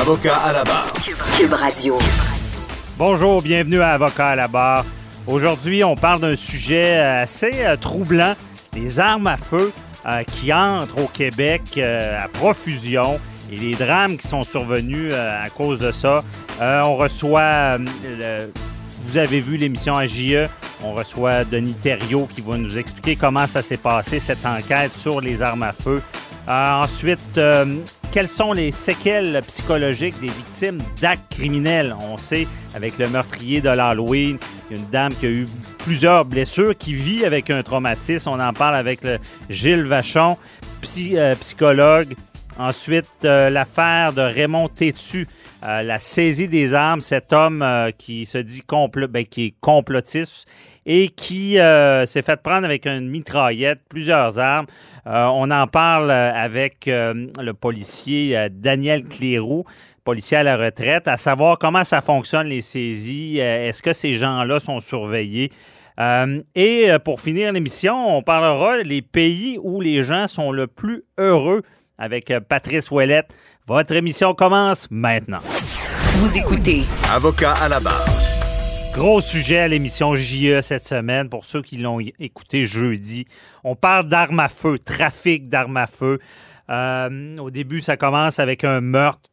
Avocat à la barre. Cube Radio. Bonjour, bienvenue à Avocat à la barre. Aujourd'hui, on parle d'un sujet assez euh, troublant, les armes à feu euh, qui entrent au Québec euh, à profusion et les drames qui sont survenus à cause de ça. on reçoit, vous avez vu l'émission AJE, on reçoit Denis Thériault qui va nous expliquer comment ça s'est passé, cette enquête sur les armes à feu. Ensuite, quelles sont les séquelles psychologiques des victimes d'actes criminels? On sait, avec le meurtrier de l'Halloween, une dame qui a eu plusieurs blessures, qui vit avec un traumatisme. On en parle avec le Gilles Vachon, euh, psychologue. Ensuite, euh, l'affaire de Raymond Tétu, euh, la saisie des armes, cet homme qui se dit ben, qui est complotiste et qui euh, s'est fait prendre avec une mitraillette, plusieurs armes. Euh, on en parle euh, avec le policier Daniel Cléroux, policier à la retraite, à savoir comment ça fonctionne les saisies. Est-ce que ces gens-là sont surveillés? et pour finir l'émission, on parlera des pays où les gens sont le plus heureux avec Patrice Ouellette. Votre émission commence maintenant. Vous écoutez. Avocat à la barre. Gros sujet à l'émission JE cette semaine pour ceux qui l'ont écouté jeudi. On parle d'armes à feu, trafic d'armes à feu. Euh, au début, ça commence avec un meurtre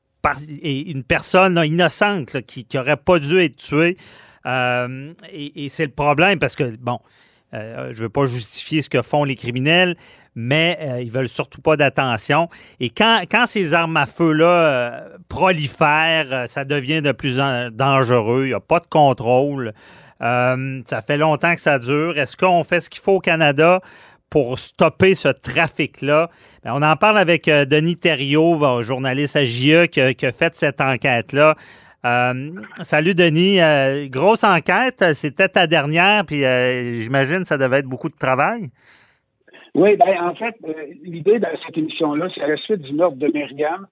et une personne innocente qui n'aurait pas dû être tuée. Euh, et, c'est le problème parce que, bon, euh, je ne veux pas justifier ce que font les criminels, mais euh, ils veulent surtout pas d'attention. Et quand, quand ces armes à feu-là euh, prolifèrent, euh, ça devient de plus en dangereux. Il n'y a pas de contrôle. ça fait longtemps que ça dure. Est-ce qu'on fait ce qu'il faut au Canada pour stopper ce trafic-là? Ben, on en parle avec Denis Thériault, journaliste à JE, qui a, fait cette enquête-là. salut Denis. grosse enquête, c'était ta dernière, puis j'imagine que ça devait être beaucoup de travail. Oui, ben en fait, euh, l'idée de cette émission-là, c'est à la suite du meurtre de Myriam.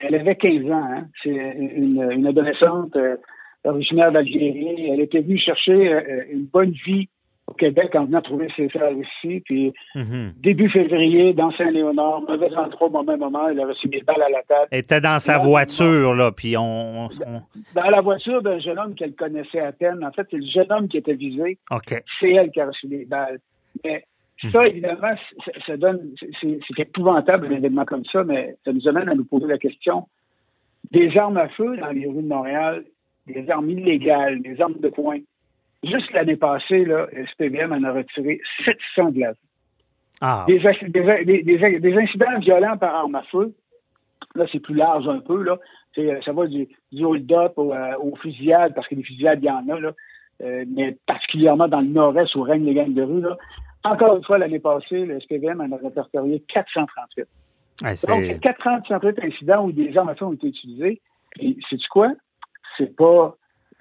Elle avait 15 ans. Hein? C'est une, adolescente euh, originaire d'Algérie. Elle était venue chercher euh, une bonne vie au Québec en venant trouver ses frères ici. Puis mhm. début février, dans Saint-Léonard, mauvais endroit au même moment, elle a reçu des balles à la tête. Elle était dans sa voiture, là, puis on, Dans la voiture d'un jeune homme qu'elle connaissait à peine. En fait, c'est le jeune homme qui était visé. OK. C'est elle qui a reçu des balles. Mais ça, évidemment, ça, donne, c'est épouvantable un événement comme ça, mais ça nous amène à nous poser la question des armes à feu dans les rues de Montréal, des armes illégales, des armes de poing. Juste l'année passée, là, SPVM en a retiré 700 de la ah. des, des, incidents violents par arme à feu, là, c'est plus large un peu, là. Ça va du, du hold-up euh, aux fusillades, parce que des fusillades, il y en a, là. Euh, mais particulièrement dans le nord-est où règnent les gangs de rue, là. Encore une fois, l'année passée, le SPVM en a répertorié 438. Donc, 438 incidents où des armes à feu ont été utilisées. Et c'est quoi? C'est pas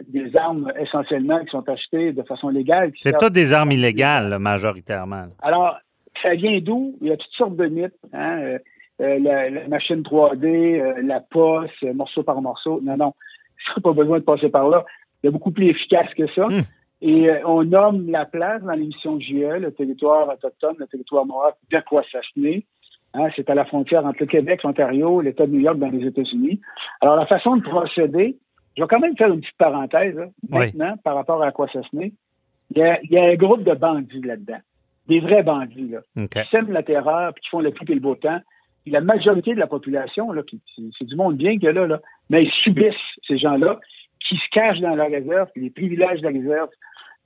des armes essentiellement qui sont achetées de façon légale. C'est toutes des armes illégales, majoritairement. Alors, ça vient d'où? Il y a toutes sortes de mythes. Hein? Euh, euh, la, machine 3D, euh, la poste, morceau par morceau. Non, non, il pas besoin de passer par là. Il y a beaucoup plus efficace que ça. Hmm. Et euh, on nomme la place dans l'émission JE, le territoire autochtone, le territoire noir d'Aquasasne. Hein, c'est à la frontière entre le Québec, l'Ontario, l'État de New York dans les États-Unis. Alors, la façon de procéder, je vais quand même faire une petite parenthèse maintenant par rapport à Aquasasne. Il y, a, il y a un groupe de bandits là-dedans, des vrais bandits là, qui sèment la terreur puis qui font le plus et le beau temps. Et la majorité de la population, là, c'est du monde bien que là, là, mais ils subissent ces gens-là qui se cachent dans la réserve, puis les privilèges de la réserve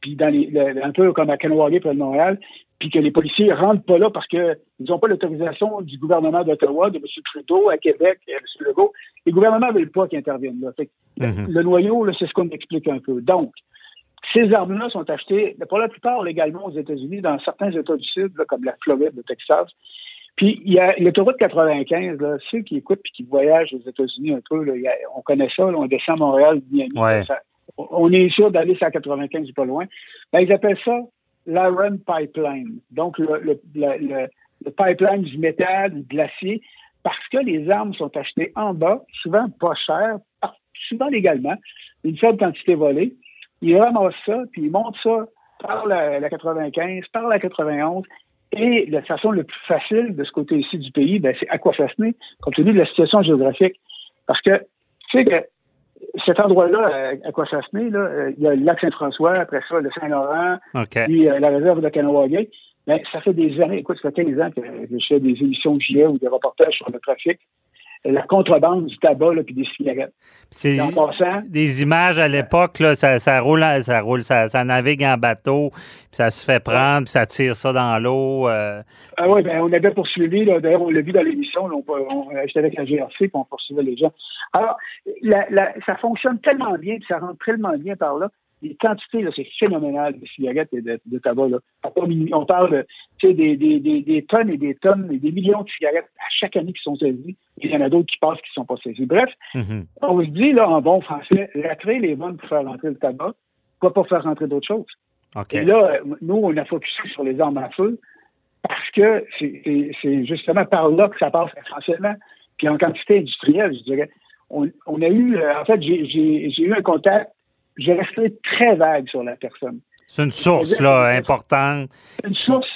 puis dans les, un peu comme à Kanawagé près de Montréal, puis que les policiers rentrent pas là parce qu'ils n'ont pas l'autorisation du gouvernement d'Ottawa, de M. Trudeau, à Québec, et à M. Legault. Les gouvernements ne veulent pas qu'ils interviennent là. Mhm. Le noyau, c'est ce qu'on explique un peu. Donc, ces armes-là sont achetées, pour la plupart légalement aux États-Unis, dans certains États du Sud, comme la Floride, le Texas. Puis il y a l'autoroute 95, là, ceux qui écoutent puis qui voyagent aux États-Unis un peu, là, a- on connaît ça, là, on descend à Montréal, Miami, Ouais. ça- on est sûr d'aller sur la 95 pas loin. Ben, ils appellent ça l'Iron Pipeline. Donc le, pipeline du métal, du glacier, parce que les armes sont achetées en bas, souvent pas cher, par- souvent légalement, une faible quantité volée. Ils ramassent ça, puis ils montent ça par la, la 95, par la 91, et la façon le plus facile de ce côté-ci du pays, ben, c'est Aquafasné, compte tenu de la situation géographique. Parce que, tu sais que cet endroit-là, à Aquafasné, là, euh, il y a le lac Saint-François, après ça, le Saint-Laurent, puis euh, la réserve de Kanawagé. Ben, ça fait des années, écoute, ça fait 15 ans que je fais des émissions de gilet ou des reportages sur le trafic. La contrebande du tabac, là, puis des cigarettes. C'est Et en passant, des images à l'époque, ça, ça roule, ça roule, ça, ça navigue en bateau, puis ça se fait prendre, puis ça tire ça dans l'eau. euh, Ah oui, ben, on avait poursuivi, d'ailleurs, on l'a vu dans l'émission, on, on, j'étais avec la GRC, puis on poursuivait les gens. Alors, la, la, ça fonctionne tellement bien, puis ça rentre tellement bien par là. Les quantités, là, c'est phénoménal de cigarettes et de, de tabac. Là. On parle de, des, des, des, des tonnes et des tonnes et des millions de cigarettes à chaque année qui sont saisies. Il y en a d'autres qui passent qui ne sont pas saisies. Bref, mhm. on se dit, là, en bon français, trail est bonne pour faire rentrer le tabac, pourquoi pas faire rentrer d'autres choses? OK. Et là, nous, on a focusé sur les armes à feu parce que c'est- justement par là que ça passe essentiellement. Puis en quantité industrielle, je dirais. On, on a eu, euh, en fait, j'ai eu un contact, j'ai resté très vague sur la personne. C'est une source là, importante. Une source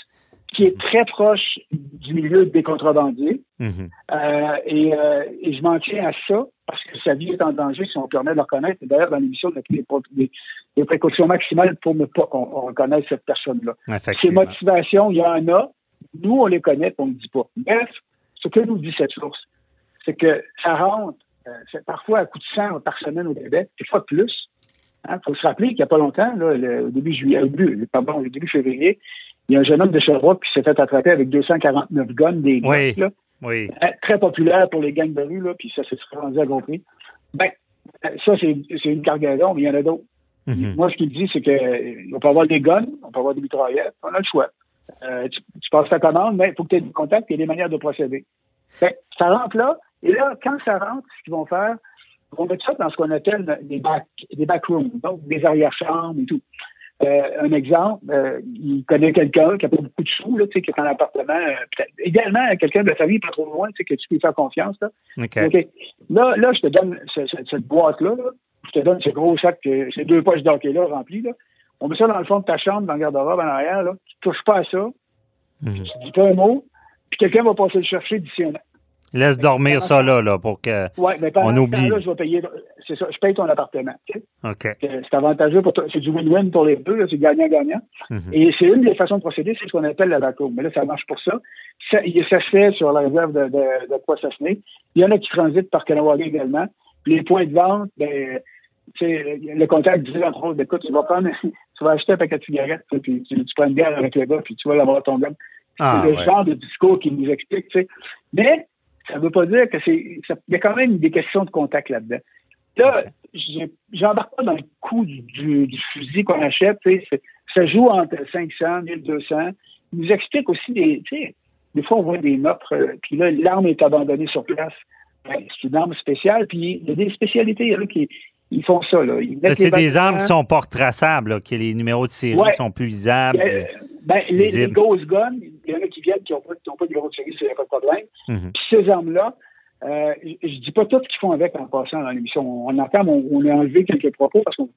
qui est très proche du milieu des contrebandiers. Mhm. Euh, et, euh, et je m'en tiens à ça parce que sa vie est en danger si on permet de le reconnaître. D'ailleurs, dans l'émission, on a pris des, précautions maximales pour ne pas qu'on on reconnaisse cette personne-là. Ses motivations, il y en a. Nous, on les connaît, on ne dit pas. Bref, ce que nous dit cette source, c'est que ça rentre euh, c'est parfois à coup de 100 par semaine au Québec, des fois plus. Il faut se rappeler qu'il n'y a pas longtemps, là, le- au début juillet, au début, pardon, au début février, il y a un jeune homme de Sherbrooke qui s'est fait attraper avec 249 guns, des Oui. Là, Oui. euh, très populaire pour les gangs de rue, là, puis ça s'est rendu à gros prix. Ben, euh, ça, c'est une cargaison, mais il y en a d'autres. Mhm. Moi, ce qu'il dit, c'est que euh, peut avoir des guns, on peut avoir des mitraillettes, on a le choix. Euh, tu, tu passes ta commande, mais il faut que tu aies des contacts et des manières de procéder. Que ça rentre là, et là, quand ça rentre, ce qu'ils vont faire, ils vont mettre ça dans ce qu'on appelle des back, des backrooms, donc des arrière-chambres et tout. Euh, un exemple, euh, il connaît quelqu'un qui n'a pas beaucoup de sous, là, qui est en appartement, euh, peut-être- idéalement, quelqu'un de la famille pas trop loin, tu sais, que tu peux lui faire confiance. Là. Là, là, je te donne ce- ce- cette boîte-là, là. je te donne ce gros sac, ces deux poches d'hockey-là remplies. Là. On met ça dans le fond de ta chambre, dans le garde-robe en arrière. Là. Tu touches pas à ça, Mhm. tu dis pas un mot, puis quelqu'un va passer le chercher d'ici un an. Laisse dormir ça là, là, pour que. Ouais, mais pendant On oublie. temps-là, je vais payer. C'est ça, je paye ton appartement. tu sais. C'est avantageux pour toi. C'est du win-win pour les deux, là, c'est gagnant-gagnant. Mhm. Et c'est une des façons de procéder, c'est ce qu'on appelle la backroom. Mais là, ça marche pour ça. Ça, ça se fait sur la réserve de, de, de Poissassené. Il y en a qui transitent par Kanawagé également. Les points de vente, ben, tu sais, le contact disait entre autres, écoute, tu vas prendre, tu vas acheter un paquet de cigarettes, puis tu, tu prends une bière avec le gars, puis tu vas l'avoir ton gars. Ah, c'est le ouais. genre de discours qui nous explique, tu sais. Mais ça ne veut pas dire que c'est. Il y a quand même des questions de contact là-dedans. Là, j'embarque pas dans le coût du, du- du fusil qu'on achète. Ça joue entre 500 1200. Il nous explique aussi des. Des fois, on voit des meurtres, euh, puis là, l'arme est abandonnée sur place. Ben, c'est une arme spéciale, puis il y a des spécialités il y en a qui ils font ça. Là. Ils Là, mettent C'est des armes qui sont pas retraçables, là, que les numéros de série Ouais. sont plus visables. Euh, ben, les. Ghost Guns, il y en a qui viennent qui n'ont pas, de numéro de série, a pas de problème. Mhm. Puis ces armes-là, euh, je je dis pas tout ce qu'ils font avec en passant dans l'émission. On entend, on, on a enlevé quelques propos parce qu'on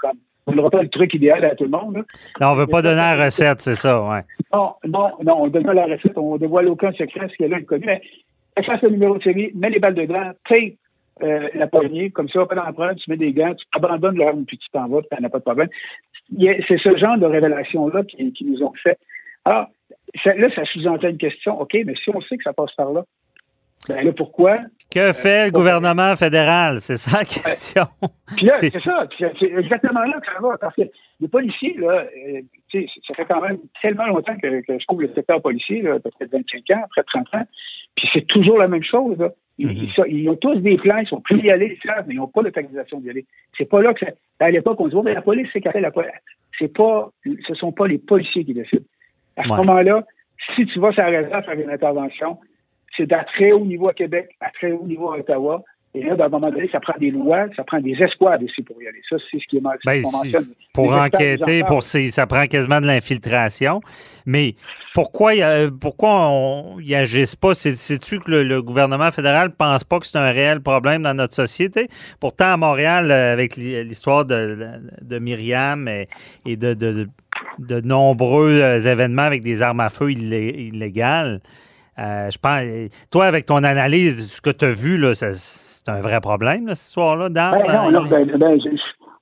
ne pas le truc idéal à tout le monde. là. Non, on veut pas donner la recette, c'est ça, ouais. Non, non, non, on donne pas la recette, on dévoile aucun secret, ce qu'il y a connu. Mais efface le numéro de série, mets les balles dedans, tape euh, la poignée, comme ça, pas d'empreinte, tu mets des gants, tu abandonnes l'arme, puis tu t'en vas, puis t'en as pas de problème. C'est ce genre de révélation-là qui, qui nous ont fait. Alors, ça- là, ça sous-entend une question. OK, mais si on sait que ça passe par là, ben là, pourquoi? Que fait le gouvernement fédéral? C'est ça la question. Puis là, C'est- ça. C'est exactement là que ça va. Parce que les policiers, là, euh, ça fait quand même tellement longtemps que, que je trouve le secteur policier, là, peut-être 25 ans, après 30 ans. Puis c'est toujours la même chose. Là. Ils, Mhm. ils sont- ils ont tous des plans, ils sont prêts à y aller, ils savent, mais ils n'ont pas l'autorisation d'y aller. C'est pas là que ça. À l'époque, on se dit, oh, mais la police, c'est la police. C'est pas, ce sont pas les policiers qui décident. À ce Ouais. moment-là, si tu vas sur la réserve faire une intervention, c'est à très haut niveau à Québec, à très haut niveau à Ottawa. Et là, à un moment donné, ça prend des lois, ça prend des escouades ici pour y aller. Ça, c'est ce qui est mal. Ben, pour enquêter, pour ça prend quasiment de l'infiltration. Mais pourquoi, pourquoi on y agisse pas? C'est-tu que le, gouvernement fédéral pense pas que c'est un réel problème dans notre société? Pourtant, à Montréal, euh, avec l'histoire de, de, Myriam et, de, de, nombreux euh, événements avec des armes à feu illégales, euh, je pense, toi, avec ton analyse, ce que tu as vu, là, ça, c'est un vrai problème, là, ce soir-là, d'armes? Ben, non, ben, ben,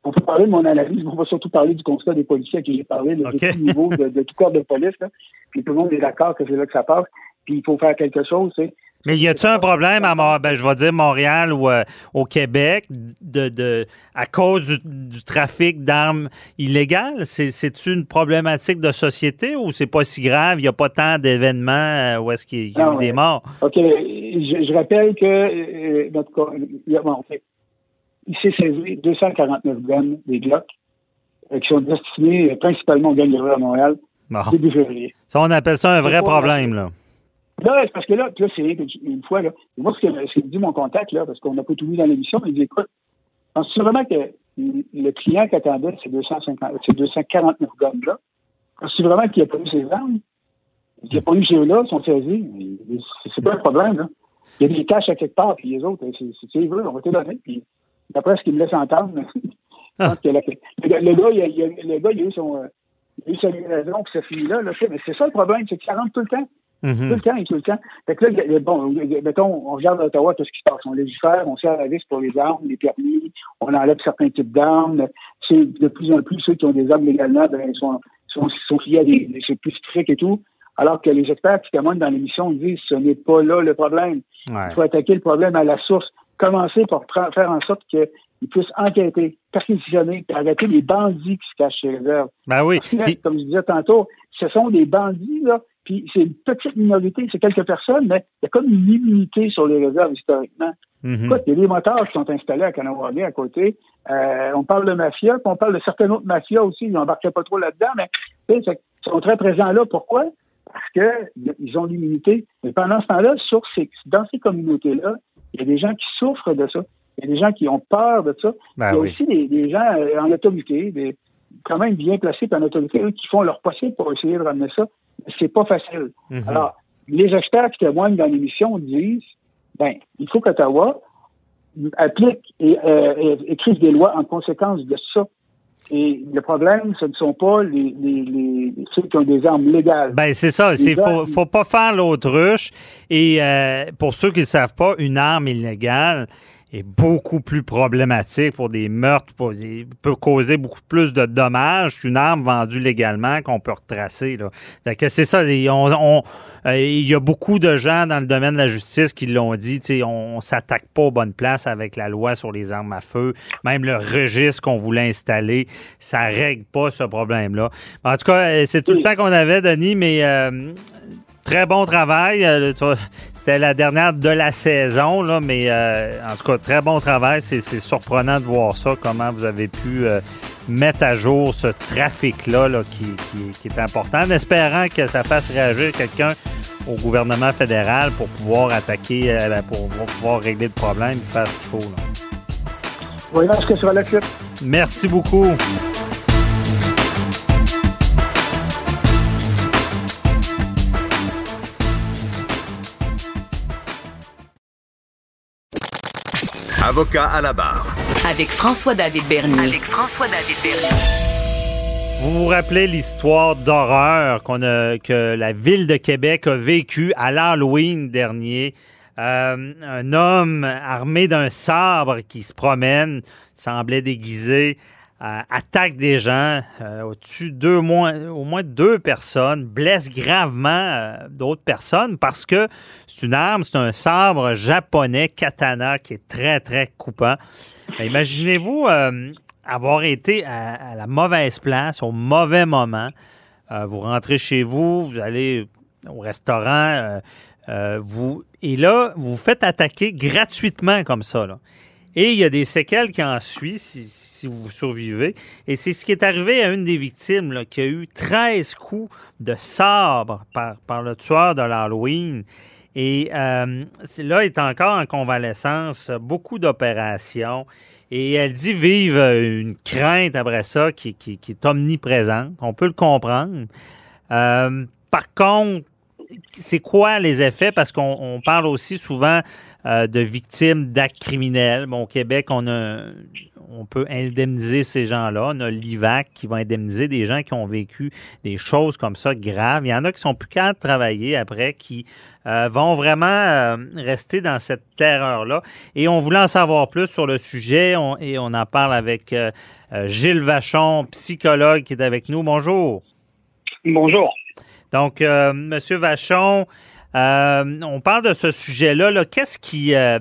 on peut parler de mon analyse, mais on va surtout parler du constat des policiers à qui j'ai parlé, de tout niveau, de, tout corps de police. Là. Puis tout le monde est d'accord que c'est là que ça passe. Puis il faut faire quelque chose. Tu sais. Mais y a-t-il un problème à ben, je vais dire Montréal ou euh, au Québec de, de à cause du, trafic d'armes illégales? C'est une problématique de société ou c'est pas si grave? Il n'y a pas tant d'événements euh, où est-ce qu'il y a eu des morts? OK. Je, rappelle que euh, notre bon, il s'est saisi 249 guns des Glock qui sont destinés principalement aux gangs de à Montréal début février. Ça, on appelle ça un vrai problème, là. Parce que là, là c'est une fois, là, moi, ce que, dit mon contact, là, parce qu'on n'a pas tout mis dans l'émission, il dit, écoute, penses-tu vraiment que le client qui attendait ces, 250, ces 249 gommes-là, penses-tu vraiment qu'il n'a pas eu ses armes? Il n'a pas eu ces là sont saisis. C'est pas un problème, là. Il y a des tâches à quelque part, puis les autres, si tu veux, on va te donner. Puis d'après ce qu'il me laisse entendre, ah. le, gars, il a, a eu son, euh, il a sa livraison, puis ça finit là, là. Mais c'est ça le problème, c'est que ça rentre tout le temps. Mm-hmm. Tout le temps et tout le temps. Fait que là, bon, mettons, on regarde à Ottawa tout ce qui se passe. On légifère, on sert la vis pour les armes, les permis, on enlève certains types d'armes. C'est de plus en plus ceux qui ont des armes légalement, ben, sont, sont, sont liés à des, c'est plus strict et tout. Alors que les experts qui témoignent dans l'émission disent ce n'est pas là le problème. Il faut attaquer le problème à la source. Commencer par faire en sorte qu'ils puissent enquêter, perquisitionner, arrêter les bandits qui se cachent chez les réserves. Ben oui. comme je disais tantôt, ce sont des bandits là, puis c'est une petite minorité, c'est quelques personnes, mais il y a comme une immunité sur les réserves historiquement. Mhm. Écoute, il y a des moteurs qui sont installés à Kanawagé à côté. Euh, on parle de mafia, puis on parle de certaines autres mafias aussi. Ils n'embarquaient pas trop là-dedans, mais ils sont très présents là. Pourquoi? Parce qu'ils ont l'immunité. Mais pendant ce temps-là, sur ces, dans ces communautés-là, il y a des gens qui souffrent de ça. Il y a des gens qui ont peur de ça. Ben il y a aussi des, gens euh, en autorité, des, quand même bien placés par autorité, qui font leur possible pour essayer de ramener ça c'est pas facile. Mhm. Alors, les experts qui témoignent dans l'émission disent, ben, il faut qu'Ottawa applique et euh, écrive des lois en conséquence de ça. Et le problème, ce ne sont pas les, les, ceux qui ont des armes légales. Ben c'est ça. Il faut, faut pas faire l'autruche. Et euh, pour ceux qui ne savent pas, une arme illégale, est beaucoup plus problématique pour des meurtres, pour peut causer beaucoup plus de dommages qu'une arme vendue légalement qu'on peut retracer. Là. que c'est ça, on, euh, il y a beaucoup de gens dans le domaine de la justice qui l'ont dit, on, on s'attaque pas aux bonnes places avec la loi sur les armes à feu. Même le registre qu'on voulait installer, ça règle pas ce problème-là. En tout cas, euh, c'est tout le temps qu'on avait, Denis, mais euh, Très bon travail. Euh, c'était la dernière de la saison, là, mais euh, en tout cas, très bon travail. C'est surprenant de voir ça, comment vous avez pu euh, mettre à jour ce trafic-là qui, est important, en espérant que ça fasse réagir quelqu'un au gouvernement fédéral pour pouvoir attaquer, pour pouvoir régler le problème, faire ce qu'il faut. Là. Voyons ce que suite. Merci beaucoup. Avocat à la barre. Avec François-David Bernier. Avec François-David Bernier. Vous vous rappelez l'histoire d'horreur qu'on a, que la ville de Québec a vécue à l'Halloween dernier? Euh, un homme armé d'un sabre qui se promène, semblait déguisé, attaque des gens, euh, au-dessus deux au moins deux personnes, blesse gravement euh, d'autres personnes parce que c'est une arme, c'est un sabre japonais katana qui est très, très coupant. Imaginez-vous avoir été à, la mauvaise place, au mauvais moment. vous rentrez chez vous, vous allez au restaurant, vous, et là, vous vous faites attaquer gratuitement comme ça. Et il y a des séquelles qui en suivent si, vous survivez. Et c'est ce qui est arrivé à une des victimes qui a eu 13 coups de sabre par, le tueur de l'Halloween. Et euh, là, est encore en convalescence, beaucoup d'opérations. Et elle dit vivre une crainte après ça qui, qui, est omniprésente. On peut le comprendre. Euh, par contre, c'est quoi les effets? Parce qu'on parle aussi souvent euh, de victimes d'actes criminels. Bon, au Québec, on, a, on peut indemniser ces gens-là. On a l'IVAC qui va indemniser des gens qui ont vécu des choses comme ça graves. Il y en a qui sont plus capables de travailler après, qui euh, vont vraiment euh, rester dans cette terreur-là. Et on voulait en savoir plus sur le sujet et on en parle avec Gilles Vachon, psychologue, qui est avec nous. Bonjour. Bonjour. Donc, Monsieur Vachon, on parle de ce sujet-là. Qu'est-ce qui, euh,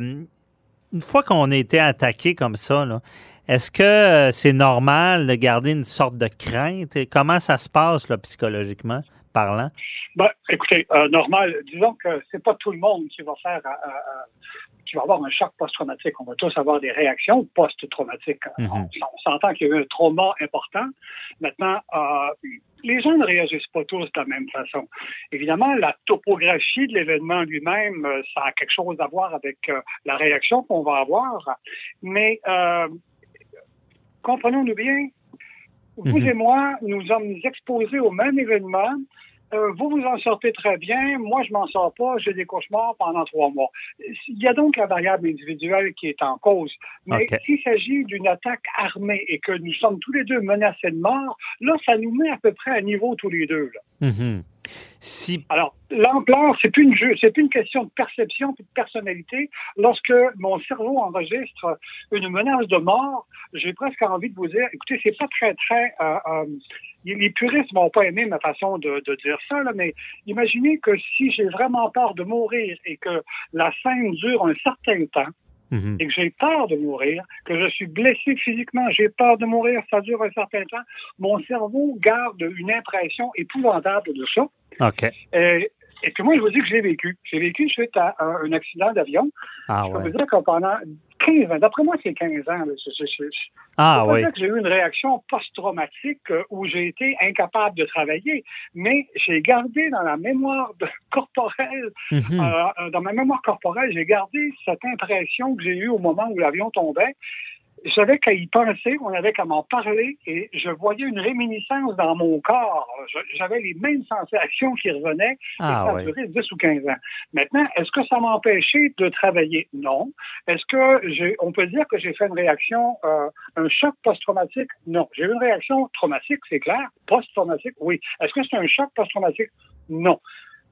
une fois qu'on a été attaqué comme ça, est-ce que c'est normal de garder une sorte de crainte? Comment ça se passe psychologiquement parlant? Ben, écoutez, normal, disons que c'est pas tout le monde qui va faire qui va avoir un choc post-traumatique. On va tous avoir des réactions post-traumatiques. Mhm. On, s'entend qu'il y a eu un trauma important. Maintenant, les gens ne réagissent pas tous de la même façon. Évidemment, la topographie de l'événement lui-même, euh, ça a quelque chose à voir avec euh, la réaction qu'on va avoir. Mais euh, comprenons-nous bien, vous mhm. et moi, nous sommes exposés au même événement euh, vous vous en sortez très bien, moi je m'en sors pas, j'ai des cauchemars pendant trois mois. Il y a donc la variable individuelle qui est en cause. Mais s'il s'agit d'une attaque armée et que nous sommes tous les deux menacés de mort, là, ça nous met à peu près à niveau tous les deux. Mm-hmm. Alors, l'ampleur, c'est une une question de perception de personnalité. Lorsque mon cerveau enregistre une menace de mort, j'ai presque envie de vous dire, écoutez, c'est pas très, très euh, euh, les puristes vont pas aimer ma façon de, dire ça, là, mais imaginez que si j'ai vraiment peur de mourir et que la scène dure un certain temps, mhm. et que j'ai peur de mourir, que je suis blessé physiquement, j'ai peur de mourir, ça dure un certain temps, mon cerveau garde une impression épouvantable de ça. OK. Et, et puis moi, je vous dis que j'ai vécu. J'ai vécu suite à un, accident d'avion. Ah, je peux vous dire que pendant 15 ans. D'après moi, c'est 15 ans. ah oui. que j'ai eu une réaction post-traumatique euh, où j'ai été incapable de travailler, mais j'ai gardé dans la mémoire corporelle, mhm. euh, euh, dans ma mémoire corporelle, j'ai gardé cette impression que j'ai eue au moment où l'avion tombait je savais qu'à y penser, on avait qu'à m'en parler et je voyais une réminiscence dans mon corps. J'avais les mêmes sensations qui revenaient ah, et ça a duré 10 ou 15 ans. Maintenant, est-ce que ça m'a empêché de travailler? Non. Est-ce que on peut dire que j'ai fait une réaction, euh, un choc post-traumatique? Non. J'ai eu une réaction traumatique, c'est clair. Post-traumatique, oui. Est-ce que c'est un choc post-traumatique? Non.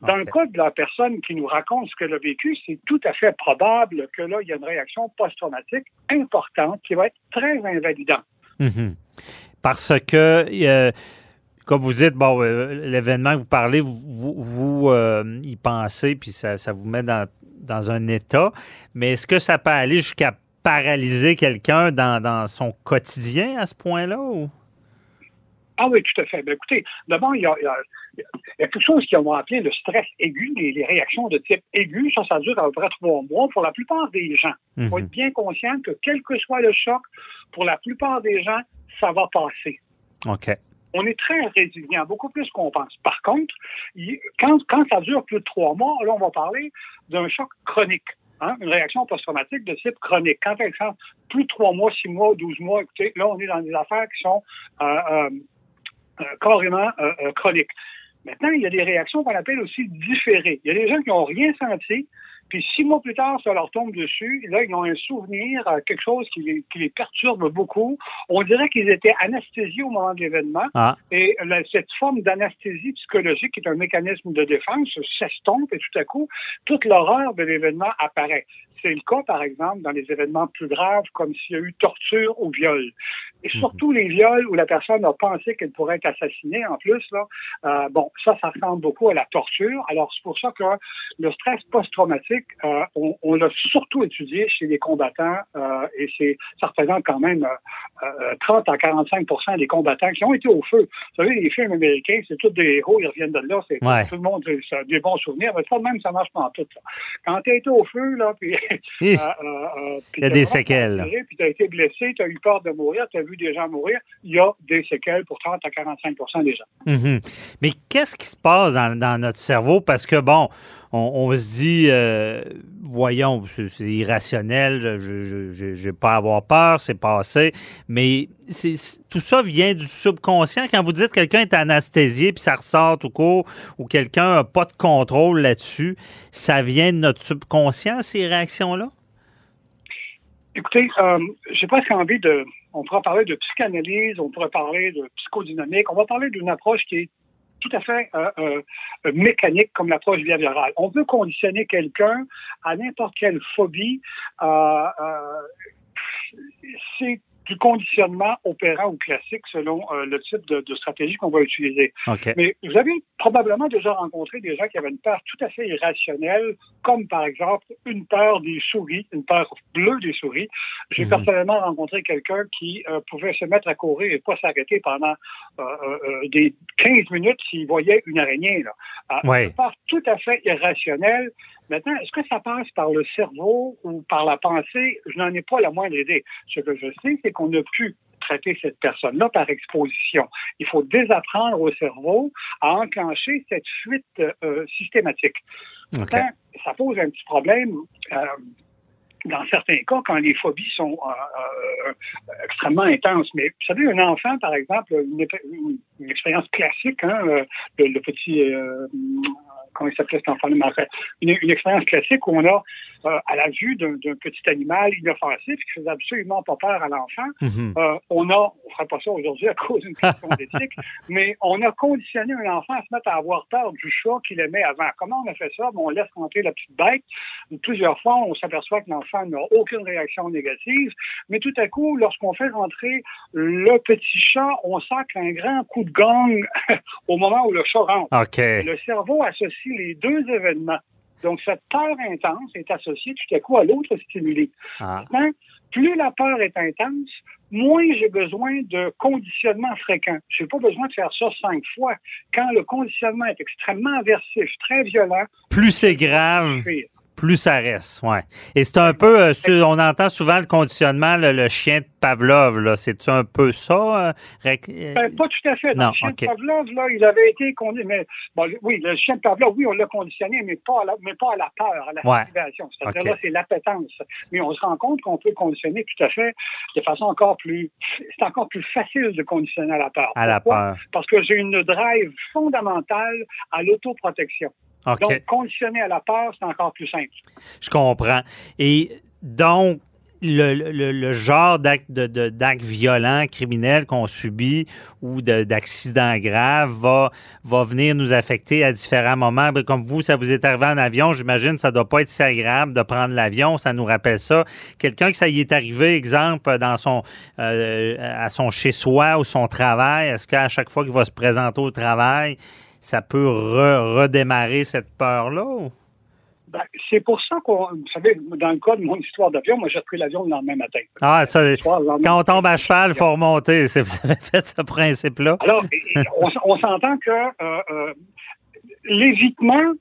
Dans le cas de la personne qui nous raconte ce qu'elle a vécu, c'est tout à fait probable que là, il y a une réaction post-traumatique importante qui va être très invalidante. Mhm. Parce que, euh, comme vous dites, bon, euh, l'événement que vous parlez, vous, vous, euh, y pensez, puis ça, vous met dans, dans un état, mais est-ce que ça peut aller jusqu'à paralyser quelqu'un dans, dans son quotidien à ce point-là? Ou? Ah oui, tout à fait. Ben, écoutez, d'abord, il y a, quelque chose qu'on va appeler le stress aigu, les, réactions de type aigu. Ça, ça dure à peu près trois mois pour la plupart des gens. Il faut mhm. être bien conscient que quel que soit le choc, pour la plupart des gens, ça va passer. OK. On est très résilient, beaucoup plus qu'on pense. Par contre, quand, quand ça dure plus de trois mois, là, on va parler d'un choc chronique. Hein, une réaction post-traumatique de type chronique. Quand, par exemple, plus de trois mois, six mois, douze mois, écoutez, là, on est dans des affaires qui sont euh, euh, euh, carrément euh, euh, chronique. Maintenant, il y a des réactions qu'on appelle aussi différées. Il y a des gens qui n'ont rien senti, puis six mois plus tard, ça leur tombe dessus. Là, ils ont un souvenir, quelque chose qui les, qui les perturbe beaucoup. On dirait qu'ils étaient anesthésiés au moment de l'événement. Ah. Et cette forme d'anesthésie psychologique, qui est un mécanisme de défense, s'estompe et tout à coup, toute l'horreur de l'événement apparaît. C'est le cas, par exemple, dans les événements plus graves, comme s'il y a eu torture ou viol. Et mhm. surtout les viols où la personne a pensé qu'elle pourrait être assassinée en plus, là, euh, bon, ça, ça ressemble beaucoup à la torture. Alors, c'est pour ça que le stress post-traumatique, euh, on, on l'a surtout étudié chez les combattants euh, et c'est, ça représente quand même 30 à 45% des combattants qui ont été au feu. Vous savez, les films américains, c'est tous des héros, ils reviennent de là, c'est tout le monde, c'est des bons souvenirs, mais ça même, ça marche pas en tout. Ça. Quand tu été au feu, là, puis il y a des séquelles. Puis tu as été blessé, tu as eu peur de mourir, tu as vu des gens mourir. Il y a des séquelles pour 30 à 45% des gens. Mm-hmm. Mais qu'est-ce qui se passe dans, notre cerveau? Parce que, bon, on, se dit, euh, voyons, c'est irrationnel, je n'ai pas avoir peur, c'est passé. Mais tout ça vient du subconscient. Quand vous dites que quelqu'un est anesthésié puis ça ressort tout court, ou quelqu'un n'a pas de contrôle là-dessus, ça vient de notre subconscient, ces réactions-là? Écoutez, euh, j'ai presque envie de. On pourrait parler de psychanalyse, on pourrait parler de psychodynamique, on va parler d'une approche qui est tout à fait euh, euh, mécanique comme l'approche behaviorale. On veut conditionner quelqu'un à n'importe quelle phobie. c'est du conditionnement opérant ou classique selon euh, le type de, stratégie qu'on va utiliser. Mais vous avez probablement déjà rencontré des gens qui avaient une peur tout à fait irrationnelle, comme par exemple une peur des souris, une peur bleue des souris. J'ai mhm. personnellement rencontré quelqu'un qui euh, pouvait se mettre à courir et pas s'arrêter pendant euh, des 15 minutes s'il voyait une araignée. Là. Une peur tout à fait irrationnelle Maintenant, est-ce que ça passe par le cerveau ou par la pensée? Je n'en ai pas la moindre idée. Ce que je sais, c'est qu'on a pu traiter cette personne-là par exposition. Il faut désapprendre au cerveau à enclencher cette fuite euh, systématique. ça pose un petit problème. Euh, dans certains cas, quand les phobies sont euh, extrêmement intenses. Mais vous savez, un enfant, par exemple, une, expérience classique, hein, le, petit comment il s'appelait cet enfant une, une expérience classique où on a, euh, à la vue d'un petit animal inoffensif qui faisait absolument pas peur à l'enfant, mhm. euh, on a, on ferait pas ça aujourd'hui à cause d'une question d'éthique, mais on a conditionné un enfant à se mettre à avoir peur du chat qu'il aimait avant. Comment on a fait ça? on laisse rentrer la petite bête. Plusieurs fois, on s'aperçoit que l'enfant n'a aucune réaction négative, mais tout à coup, lorsqu'on fait rentrer le petit chat, on sacle un grand coup de gong au moment où le chat rentre. Le cerveau associe les deux événements. Donc, cette peur intense est associée tout à coup à l'autre stimuli. Ah. Maintenant, plus la peur est intense, moins j'ai besoin de conditionnement fréquent. Je n'ai pas besoin de faire ça cinq fois. Quand le conditionnement est extrêmement aversif, très violent, plus c'est grave plus ça reste, ouais. Et c'est un peu, euh, on entend souvent le conditionnement, le, chien de Pavlov, là. C'est un peu ça? Euh, euh? Ben, pas tout à fait. Non, le chien de Pavlov, là, il avait été conditionné. Bon, oui, le chien de Pavlov, oui, on l'a conditionné, mais pas à la, mais pas à la peur, à la ouais. C'est-à-dire là, c'est l'appétence. Mais on se rend compte qu'on peut conditionner tout à fait de façon encore plus. C'est encore plus facile de conditionner à la peur. À la peur. Parce que j'ai une drive fondamentale à l'autoprotection. Donc, conditionner à la peur, c'est encore plus simple. Je comprends. Et donc, le, genre d'acte de, violent, criminel qu'on subit ou d'accident grave va, va venir nous affecter à différents moments. Comme vous, ça vous est arrivé en avion, j'imagine ça doit pas être si agréable de prendre l'avion, ça nous rappelle ça. Quelqu'un que ça y est arrivé, exemple, dans son euh, à son chez-soi ou son travail, est-ce qu'à chaque fois qu'il va se présenter au travail, ça peut redémarrer cette peur-là? Ben, c'est pour ça qu'on, vous savez, dans le cas de mon histoire d'avion, moi j'ai pris l'avion le lendemain matin. Ah, ça, quand on tombe à cheval, il faut remonter. Vous avez fait ce principe-là? Alors, on, s'entend que euh, euh, l'évitement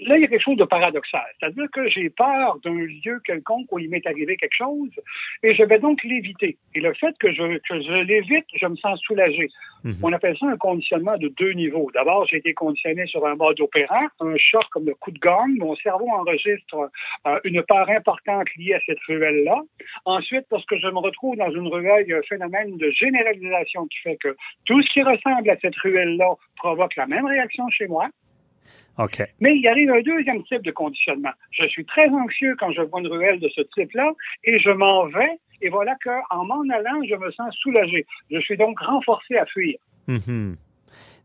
là, il y a quelque chose de paradoxal. C'est-à-dire que j'ai peur d'un lieu quelconque où il m'est arrivé quelque chose et je vais donc l'éviter. Et le fait que je, que je l'évite, je me sens soulagé. Mhm. On appelle ça un conditionnement de deux niveaux. D'abord, j'ai été conditionné sur un mode opérant, un choc comme le coup de gang. Mon cerveau enregistre euh, une part importante liée à cette ruelle-là. Ensuite, lorsque je me retrouve dans une ruelle, il y a un phénomène de généralisation qui fait que tout ce qui ressemble à cette ruelle-là provoque la même réaction chez moi. Mais il arrive un deuxième type de conditionnement. Je suis très anxieux quand je vois une ruelle de ce type-là et je m'en vais. Et voilà qu'en m'en allant, je me sens soulagé. Je suis donc renforcé à fuir. Mm-hmm.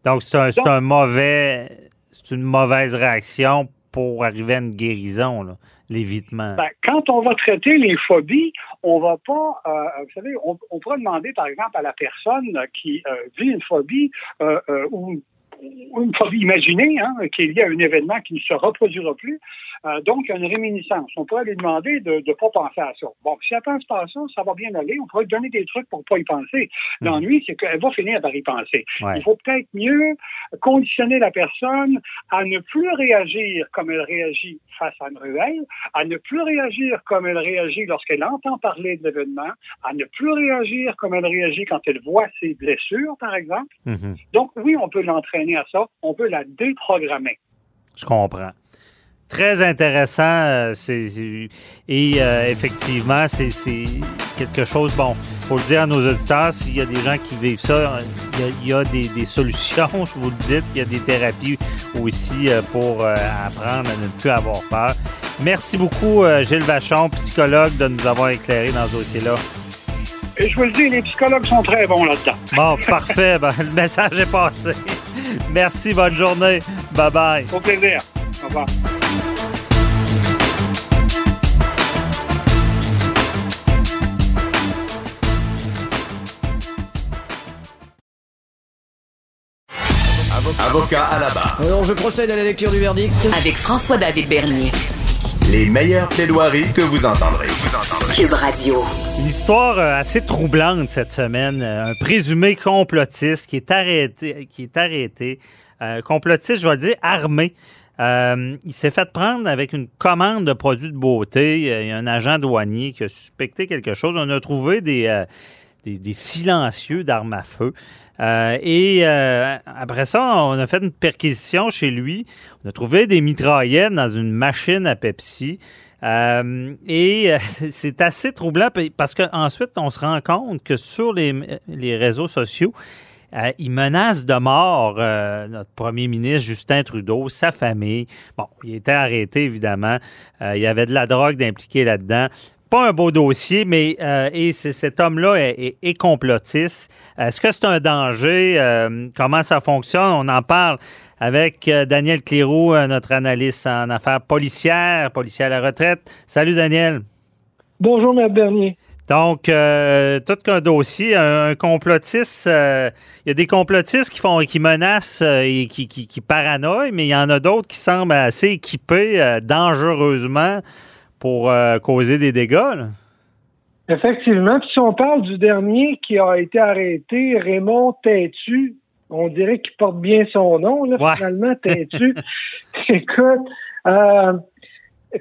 Donc, c'est un, mauvais, c'est une mauvaise réaction pour arriver à une guérison, l'évitement. Ben, quand on va traiter les phobies, on va pas, euh, vous savez, on, pourrait demander, par exemple, à la personne qui euh, vit une phobie euh, ou il faut imaginer hein, qu'il y a un événement qui ne se reproduira plus. Euh, donc, il y a une réminiscence. On pourrait lui demander de ne pas penser à ça. Bon, si elle pense pas à ça, ça va bien aller. On pourrait lui donner des trucs pour ne pas y penser. Mhm. L'ennui, c'est qu'elle va finir par y penser. Il faut peut-être mieux conditionner la personne à ne plus réagir comme elle réagit face à une ruelle, à ne plus réagir comme elle réagit lorsqu'elle entend parler de l'événement, à ne plus réagir comme elle réagit quand elle voit ses blessures, par exemple. Mhm. Donc, oui, on peut l'entraîner à ça. On peut la déprogrammer. Je comprends. Très intéressant. Euh, et euh, effectivement, c'est quelque chose, bon, pour le dire à nos auditeurs, s'il y a des gens qui vivent ça, il y a, des, solutions, je vous le dis, il y a des thérapies aussi euh, pour apprendre à ne plus avoir peur. Merci beaucoup, Gilles Vachon, psychologue, de nous avoir éclairé dans ce dossier-là. Et je vous le dis, les psychologues sont très bons là-dedans. Bon, parfait. Ben, le message est passé. Merci, bonne journée. Bye bye. Au plaisir. Au revoir. Avocat à la barre. Alors, je procède à la lecture du verdict. Avec François-David Bernier. Les meilleures plaidoiries que vous entendrez. Cube Radio. Une histoire euh, assez troublante cette semaine. Euh, un présumé complotiste qui est arrêté, qui est arrêté. Euh, complotiste, je vais dire, armé. il s'est fait prendre avec une commande de produits de beauté. Il y a un agent douanier qui a suspecté quelque chose. On a trouvé des, des silencieux d'armes à feu. Euh, et euh, après ça, on a fait une perquisition chez lui. On a trouvé des mitraillettes dans une machine à Pepsi. Euh, et c'est assez troublant parce qu'ensuite, on se rend compte que sur les, réseaux sociaux, il menace de mort notre premier ministre Justin Trudeau, sa famille. Bon, il était arrêté, évidemment. il y avait de la drogue d'impliquer là-dedans pas un beau dossier, mais euh, et cet homme-là est, complotiste. Est-ce que c'est un danger? Euh, comment ça fonctionne? On en parle avec euh, Daniel Cléroux, notre analyste en affaires policières, policier à la retraite. Salut Daniel. Bonjour, M. Bernier. Donc, tout qu'un dossier, un, complotiste, il y a des complotistes qui font, qui menacent et qui, qui, qui paranoïent, mais il y en a d'autres qui semblent assez équipés dangereusement pour euh, causer des dégâts. Effectivement. Puis si on parle du dernier qui a été arrêté, Raymond Têtu, on dirait qu'il porte bien son nom, là, finalement, Têtu. Écoute, euh,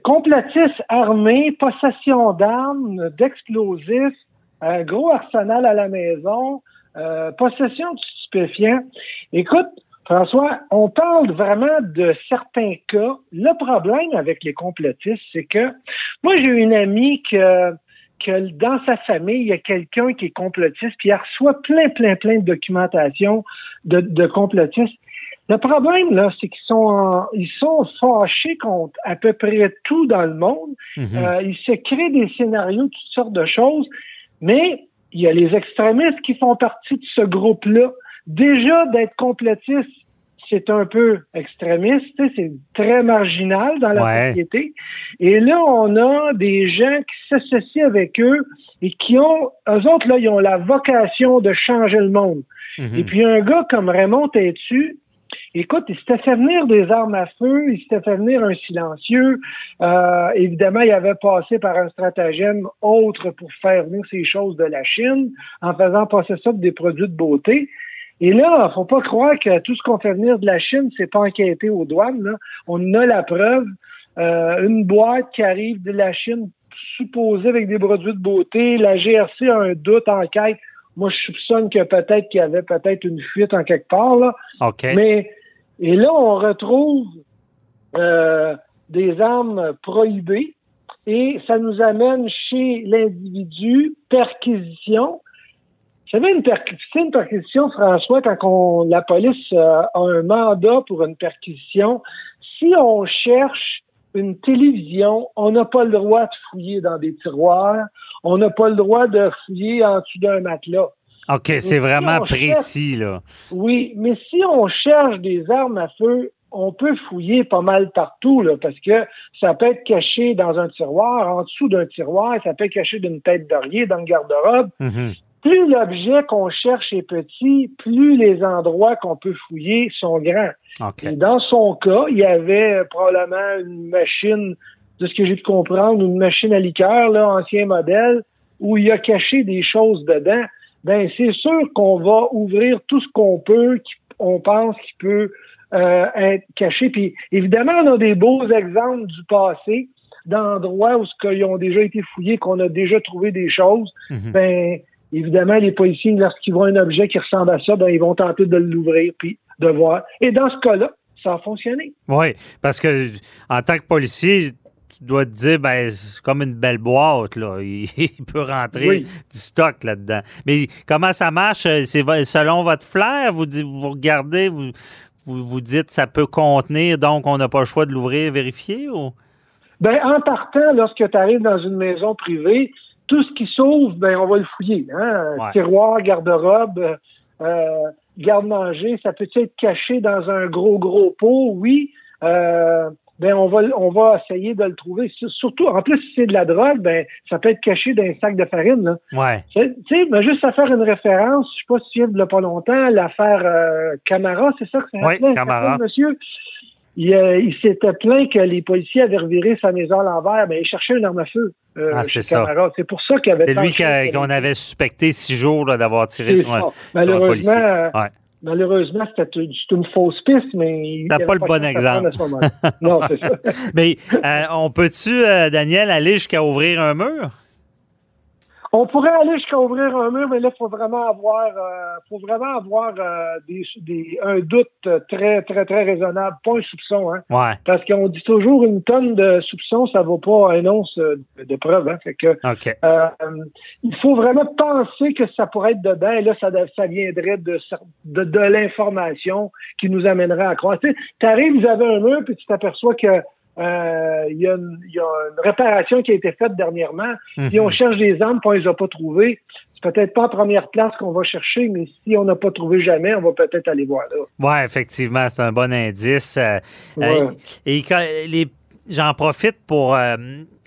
complotiste armé, possession d'armes, d'explosifs, un gros arsenal à la maison, euh, possession de stupéfiants. Écoute, François, on parle vraiment de certains cas. Le problème avec les complotistes, c'est que moi, j'ai une amie que, que dans sa famille, il y a quelqu'un qui est complotiste, puis il reçoit plein, plein, plein de documentation de, de complotistes. Le problème, là, c'est qu'ils sont ils sont fâchés contre à peu près tout dans le monde. Mhm. euh, ils se créent des scénarios, toutes sortes de choses, mais il y a les extrémistes qui font partie de ce groupe-là déjà d'être complotiste, c'est un peu extrémiste, c'est très marginal dans la société. Et là, on a des gens qui s'associent avec eux et qui ont, eux autres, là, ils ont la vocation de changer le monde. Mhm. Et puis un gars comme Raymond Tétu, écoute, il s'était fait venir des armes à feu, il s'était fait venir un silencieux. Euh, évidemment, il avait passé par un stratagème autre pour faire venir ces choses de la Chine en faisant passer ça pour des produits de beauté. Et là, faut pas croire que tout ce qu'on fait venir de la Chine, c'est pas enquêté aux douanes. Là. On a la preuve. Euh, une boîte qui arrive de la Chine supposée avec des produits de beauté. La GRC a un doute en quête. Moi, je soupçonne que peut-être qu'il y avait peut-être une fuite en quelque part. Là. Mais et là, on retrouve euh, des armes prohibées et ça nous amène chez l'individu perquisition savez, une, une perquisition, François, quand on, la police euh, a un mandat pour une perquisition, si on cherche une télévision, on n'a pas le droit de fouiller dans des tiroirs, on n'a pas le droit de fouiller en dessous d'un matelas. OK, c'est vraiment précis, là. Oui, mais si on cherche des armes à feu, on peut fouiller pas mal partout, là, parce que ça peut être caché dans un tiroir, en dessous d'un tiroir, ça peut être caché d'une tête d'oreiller dans le garde-robe. Mm-hmm. Plus l'objet qu'on cherche est petit, plus les endroits qu'on peut fouiller sont grands. Et dans son cas, il y avait probablement une machine, de ce que j'ai pu comprendre, une machine à liqueur, là, ancien modèle, où il a caché des choses dedans. Ben, c'est sûr qu'on va ouvrir tout ce qu'on peut, qu'on pense qui peut euh, être caché. Puis évidemment, on a des beaux exemples du passé d'endroits où ce qu'ils ont déjà été fouillés, qu'on a déjà trouvé des choses. Mhm. Ben évidemment, les policiers, lorsqu'ils voient un objet qui ressemble à ça, ben ils vont tenter de l'ouvrir puis de voir. Et dans ce cas-là, ça a fonctionné. Oui, parce que en tant que policier, tu dois te dire, ben, c'est comme une belle boîte, là. Il, peut rentrer du stock là-dedans. Mais comment ça marche? C'est selon votre flair? Vous, vous regardez, vous, vous, vous dites ça peut contenir, donc on n'a pas le choix de l'ouvrir, vérifier ou? Ben, en partant, lorsque tu arrives dans une maison privée, tout ce qui s'ouvre, ben, on va le fouiller. Hein? Tiroir, garde-robe, euh, garde-manger, ça peut être caché dans un gros, gros pot, oui. Euh, ben on va on va essayer de le trouver. Surtout, en plus, si c'est de la drogue, ben ça peut être caché dans un sac de farine. Là. Ouais. Tu sais, mais juste à faire une référence, je sais pas si tu de pas longtemps, l'affaire euh, Camara, c'est ça que c'est Oui, Camara. Monsieur? Il, euh, il s'était plaint que les policiers avaient reviré sa maison à l'envers, mais il cherchait une arme à feu. Euh, ah, c'est ça. C'est pour ça qu'il avait. C'est lui qu'on avait suspecté six jours d'avoir tiré sur un, Malheureusement, Malheureusement, c'était une fausse piste, mais. T'as pas le bon exemple. non, c'est ça. mais euh, on peut-tu, euh, Daniel, aller jusqu'à ouvrir un mur? On pourrait aller jusqu'à ouvrir un mur, mais là, il faut vraiment avoir, euh, faut vraiment avoir euh, des, un doute très, très, très raisonnable, pas un soupçon. Hein? Ouais. Parce qu'on dit toujours une tonne de soupçons, ça ne vaut pas un once de preuve. Hein? Fait que, euh, il faut vraiment penser que ça pourrait être dedans, et là, ça, ça viendrait de, de, de l'information qui nous amènerait à croire. Tu arrives, vous avez un mur, puis tu t'aperçois que euh, il y, a une réparation qui a été faite dernièrement. Si on cherche des armes et on les a pas trouvées, c'est peut-être pas en première place qu'on va chercher, mais si on n'a pas trouvé jamais, on va peut-être aller voir là. Oui, effectivement, c'est un bon indice. Euh, euh, et les J'en profite pour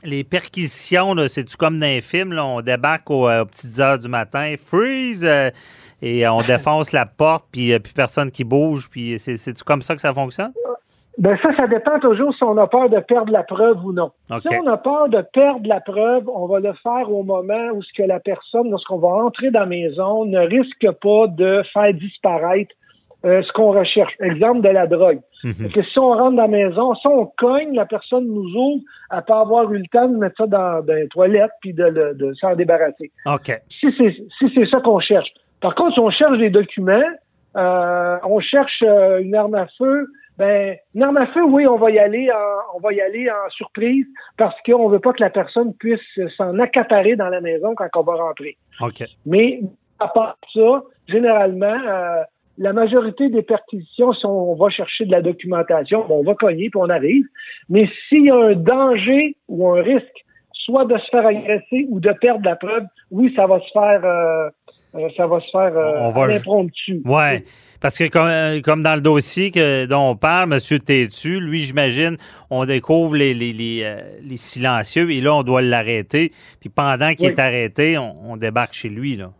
les perquisitions. C'est-tu comme dans les films? on débarque aux, petites heures du matin, freeze, et on défonce la porte, puis il n'y a plus personne qui bouge. Puis c'est-tu comme ça que ça fonctionne? Ben ça, ça dépend toujours si on a peur de perdre la preuve ou non. Si on a peur de perdre la preuve, on va le faire au moment où ce que la personne, lorsqu'on va entrer dans la maison, ne risque pas de faire disparaître euh, ce qu'on recherche. Exemple de la drogue. Parce que si on rentre dans la maison, si on cogne, la personne nous ouvre, elle peut avoir eu le temps de mettre ça dans, dans les toilettes puis de, de, s'en débarrasser. OK. Si c'est si c'est ça qu'on cherche. Par contre, si on cherche des documents, euh, on cherche euh, une arme à feu, ben, non, mais feu, oui, on va y aller en, on va y aller en surprise parce qu'on veut pas que la personne puisse s'en accaparer dans la maison quand on va rentrer. OK. Mais, à part ça, généralement, euh, la majorité des perquisitions, si on va chercher de la documentation, on va cogner puis on arrive. Mais s'il y a un danger ou un risque, soit de se faire agresser ou de perdre la preuve, oui, ça va se faire, euh, euh, ça va se faire on va... impromptu. Ouais. Parce que comme, comme, dans le dossier que, dont on parle, M. Tétu, lui, j'imagine, on découvre les, les, les, euh, les, silencieux et là, on doit l'arrêter. Puis pendant qu'il est arrêté, on, débarque chez lui. Là.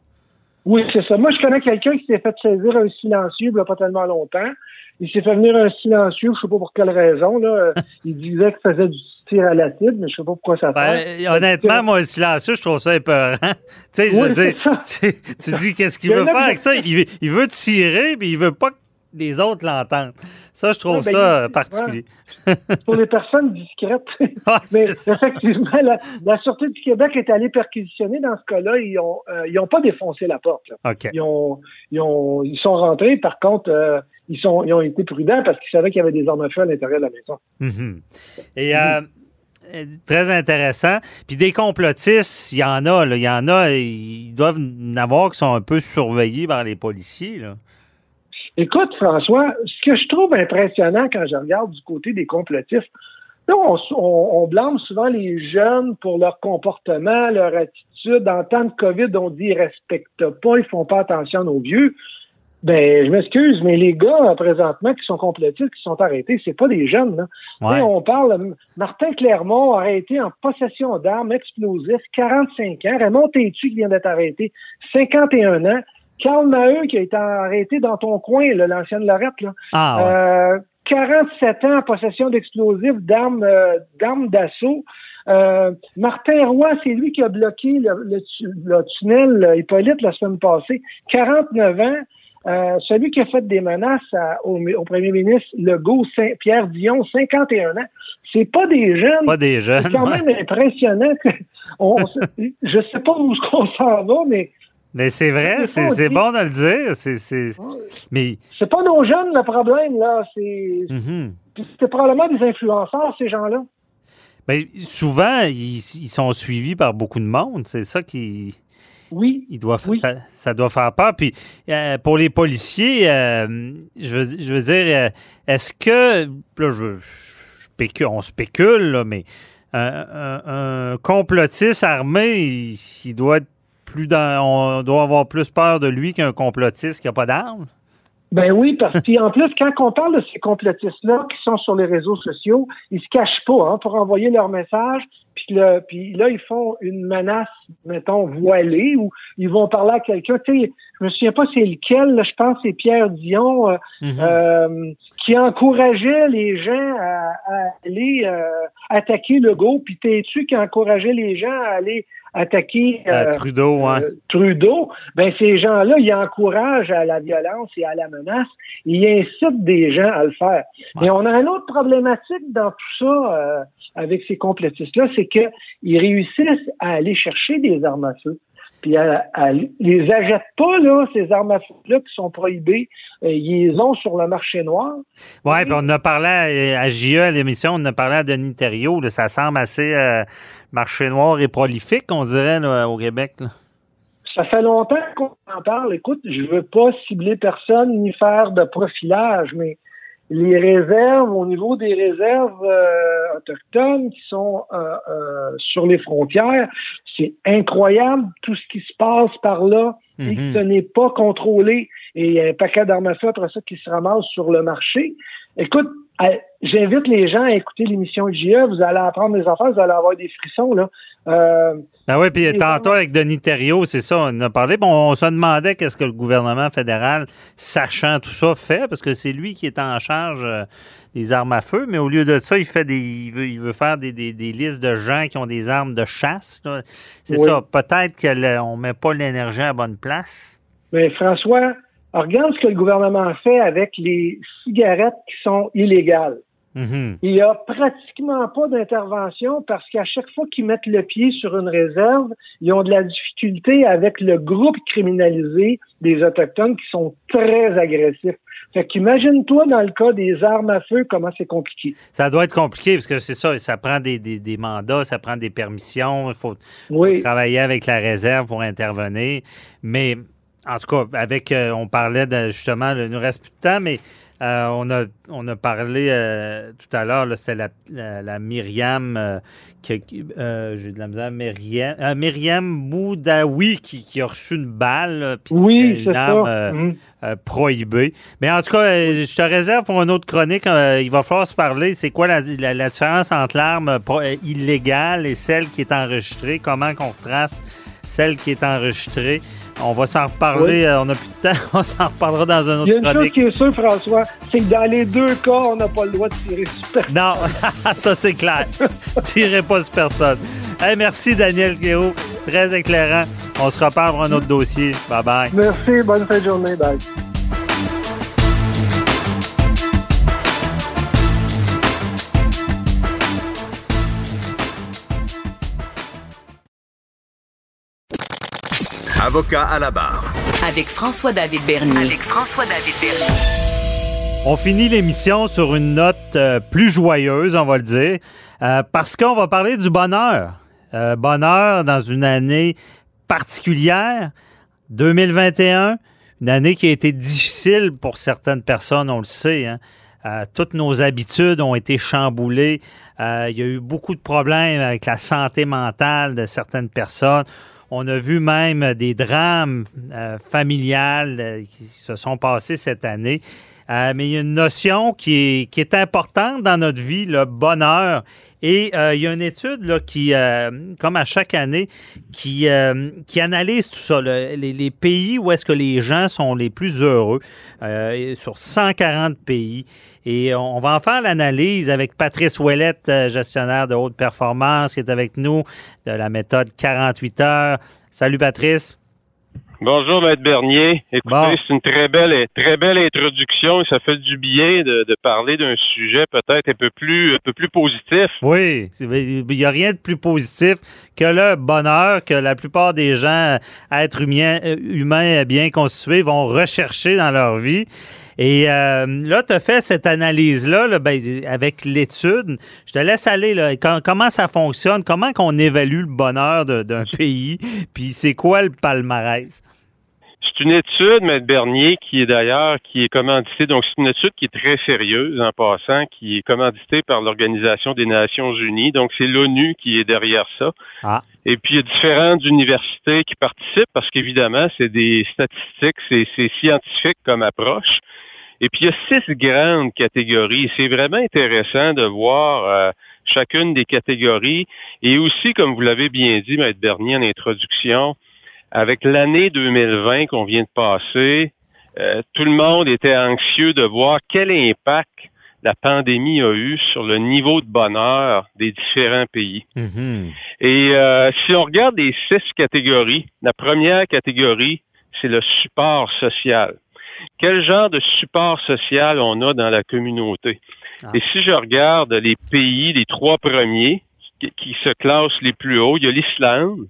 Oui, c'est ça. Moi, je connais quelqu'un qui s'est fait saisir un silencieux il n'y a pas tellement longtemps. Il s'est fait venir un silencieux, je ne sais pas pour quelle raison. Là. il disait qu'il faisait du tir à l'acide, mais je sais pas pourquoi ça ben, fait. honnêtement, moi, le silencieux, je trouve ça épeurant. tu sais, je veux dire, tu, dis qu'est-ce qu'il veut faire avec ça? Il, veut tirer, mais il veut pas que les autres l'entendent. Ça, je trouve ben, ça particulier. Pour les personnes discrètes. mais effectivement, la, Sûreté du Québec est allée perquisitionner dans ce cas-là. Ils n'ont euh, pas défoncé la porte. Ils, ont, ils, ont, ils, sont rentrés. Par contre, euh, ils, sont, ils ont été prudents parce qu'ils savaient qu'il y avait des armes à feu à l'intérieur de la maison. Mhm. Et euh, très intéressant. Puis des complotistes, il y en a, il y en a, ils doivent en avoir qui sont un peu surveillés par les policiers. Écoute, François, ce que je trouve impressionnant quand je regarde du côté des complotistes, on, on, blâme souvent les jeunes pour leur comportement, leur attitude. En temps de COVID, on dit qu'ils respectent pas, ils font pas attention aux vieux. Ben, je m'excuse, mais les gars, présentement, qui sont complétistes, qui sont arrêtés, c'est pas des jeunes, là. On parle, Martin Clermont, arrêté en possession d'armes explosives, 45 ans. Raymond Tétu, qui vient d'être arrêté, 51 ans. Carl Maheu, qui a été arrêté dans ton coin, l'ancienne Lorette, là. Ah, euh, 47 ans en possession d'explosifs, d'armes, euh, d'armes d'assaut. Euh, Martin Roy, c'est lui qui a bloqué le, le, tunnel Hippolyte la semaine passée. 49 ans. Euh, celui qui a fait des menaces au, premier ministre Legault, Saint, Pierre Dion, 51 ans. C'est pas des jeunes. Pas des jeunes. C'est quand même impressionnant. Que on, je sais pas où on s'en va, mais mais c'est vrai, c'est bon de le dire. C'est, Mais... c'est pas nos jeunes le problème, là. C'est mm-hmm. probablement des influenceurs, ces gens-là. Ben, souvent, ils, sont suivis par beaucoup de monde. C'est ça qui. Oui. Il doit, Ça, doit faire peur. Puis euh, pour les policiers, euh, je, veux, je, veux, dire, euh, est-ce que. Là, je, on spécule, là, mais un, complotiste armé, il doit être plus on doit avoir plus peur de lui qu'un complotiste qui n'a pas d'armes? Ben oui, parce qu'en plus, quand on parle de ces complotistes-là qui sont sur les réseaux sociaux, ils se cachent pas hein, pour envoyer leur message. Puis, puis là, ils font une menace, mettons, voilée, ou ils vont parler à quelqu'un. Tu sais, je me souviens pas c'est lequel, je pense que c'est Pierre Dion, euh, mm-hmm. euh, qui encourageait les gens à, aller euh, attaquer le go, puis t'es-tu qui encourageait les gens à aller attaquer euh, Trudeau, hein. Trudeau, ben ces gens-là, ils encouragent à la violence et à la menace. Ils incitent des gens à le faire. Mais on a une autre problématique dans tout ça euh, avec ces complétistes-là, c'est qu'ils réussissent à aller chercher des armes à feu puis elle, les achète pas, là, ces armes à feu-là qui sont prohibées. Euh, ils les ont sur le marché noir. Oui, puis on a parlé à, à JE, à l'émission, on a parlé à Denis Thériault. ça semble assez euh, marché noir et prolifique, on dirait, au Québec. Ça fait longtemps qu'on en parle. Écoute, je veux pas cibler personne ni faire de profilage, mais les réserves, au niveau des réserves euh, autochtones qui sont euh, euh, sur les frontières, c'est incroyable tout ce qui se passe par là et que mhm. ce n'est pas contrôlé. Et il y a un paquet d'armes à feu après ça qui se ramasse sur le marché. Écoute, j'invite les gens à écouter l'émission JE. Vous allez apprendre des affaires, vous allez avoir des frissons. Là. Euh, ben oui, puis tantôt avec Denis Thériault, c'est ça, on a parlé. Bon, on se demandait qu'est-ce que le gouvernement fédéral, sachant tout ça, fait, parce que c'est lui qui est en charge euh, des armes à feu, mais au lieu de ça, il fait des, il veut, il veut faire des, des, listes de gens qui ont des armes de chasse. C'est ça. Peut-être qu'on ne met pas l'énergie à bonne place. Mais François, regarde ce que le gouvernement fait avec les cigarettes qui sont illégales. Mm-hmm. Il n'y a pratiquement pas d'intervention parce qu'à chaque fois qu'ils mettent le pied sur une réserve, ils ont de la difficulté avec le groupe criminalisé des Autochtones qui sont très agressifs. Fait qu'imagine-toi dans le cas des armes à feu, comment c'est compliqué. Ça doit être compliqué parce que c'est ça, ça prend des, mandats, ça prend des permissions, il faut, travailler avec la réserve pour intervenir. Mais en tout cas, avec, euh, on parlait de, justement, il nous reste plus de temps, mais euh, on, a, on a parlé euh, tout à l'heure, c'était la, la, Myriam, euh, j'ai de la misère, Myriam, Myriam Boudaoui qui, qui, a reçu une balle, puis oui, une arme mhm. prohibée. Mais en tout cas, je te réserve pour une autre chronique. il va falloir se parler. C'est quoi la, la, différence entre l'arme illégale et celle qui est enregistrée? Comment qu'on retrace celle qui est enregistrée? On va s'en reparler. Euh, on n'a plus de temps. On s'en reparlera dans un autre Il y a une chose qui est sûre, François, c'est que dans les deux cas, on n'a pas le droit de tirer sur personne. Non, ça c'est clair. Tirez pas sur personne. Hey, merci, Daniel Guéraud. Très éclairant. On se reparle pour un autre dossier. Bye bye. Merci. Bonne fin de journée. Bye. Avocat à la barre. Avec François-David Bernier. Avec François-David Bernier. On finit l'émission sur une note euh, plus joyeuse, on va le dire, euh, parce qu'on va parler du bonheur. Euh, bonheur dans une année particulière, 2021, une année qui a été difficile pour certaines personnes, on le sait. Hein. toutes nos habitudes ont été chamboulées. il y a eu beaucoup de problèmes avec la santé mentale de certaines personnes. On a vu même des drames familiales qui se sont passés cette année. mais il y a une notion qui est, qui est importante dans notre vie, le bonheur. Et euh, il y a une étude là, qui, euh, comme à chaque année, qui, euh, qui analyse tout ça, les, pays où est-ce que les gens sont les plus heureux, sur 140 pays. Et on va en faire l'analyse avec Patrice Ouellette, gestionnaire de haute performance, qui est avec nous de la méthode 48 heures. Salut Patrice. Bonjour, Maître Bernier. Écoutez, c'est une très belle, très belle introduction et ça fait du bien de, parler d'un sujet peut-être un peu plus, un peu plus positif. Oui, il n'y a rien de plus positif que le bonheur que la plupart des gens, êtres humains, humains bien constitués, vont rechercher dans leur vie. Et euh, là, tu as fait cette analyse-là ben, avec l'étude. Je te laisse aller. Là. comment ça fonctionne? Comment qu'on évalue le bonheur d'un pays? Puis c'est quoi le palmarès? C'est une étude, M. Bernier, qui est d'ailleurs, qui est commanditée. Donc, c'est une étude qui est très sérieuse en passant, qui est commanditée par l'Organisation des Nations Unies. Donc, c'est l'ONU qui est derrière ça. Ah. Et puis, il y a différentes universités qui participent parce qu'évidemment, c'est des statistiques, c'est scientifique comme approche. Et puis, il y a six grandes catégories. C'est vraiment intéressant de voir euh, chacune des catégories. Et aussi, comme vous l'avez bien dit, M. Bernier, en introduction, avec l'année 2020 qu'on vient de passer, euh, tout le monde était anxieux de voir quel impact la pandémie a eu sur le niveau de bonheur des différents pays. Mm-hmm. Et euh, si on regarde les six catégories, la première catégorie, c'est le support social. Quel genre de support social on a dans la communauté? Ah. Et si je regarde les pays, les trois premiers qui, qui se classent les plus hauts, il y a l'Islande,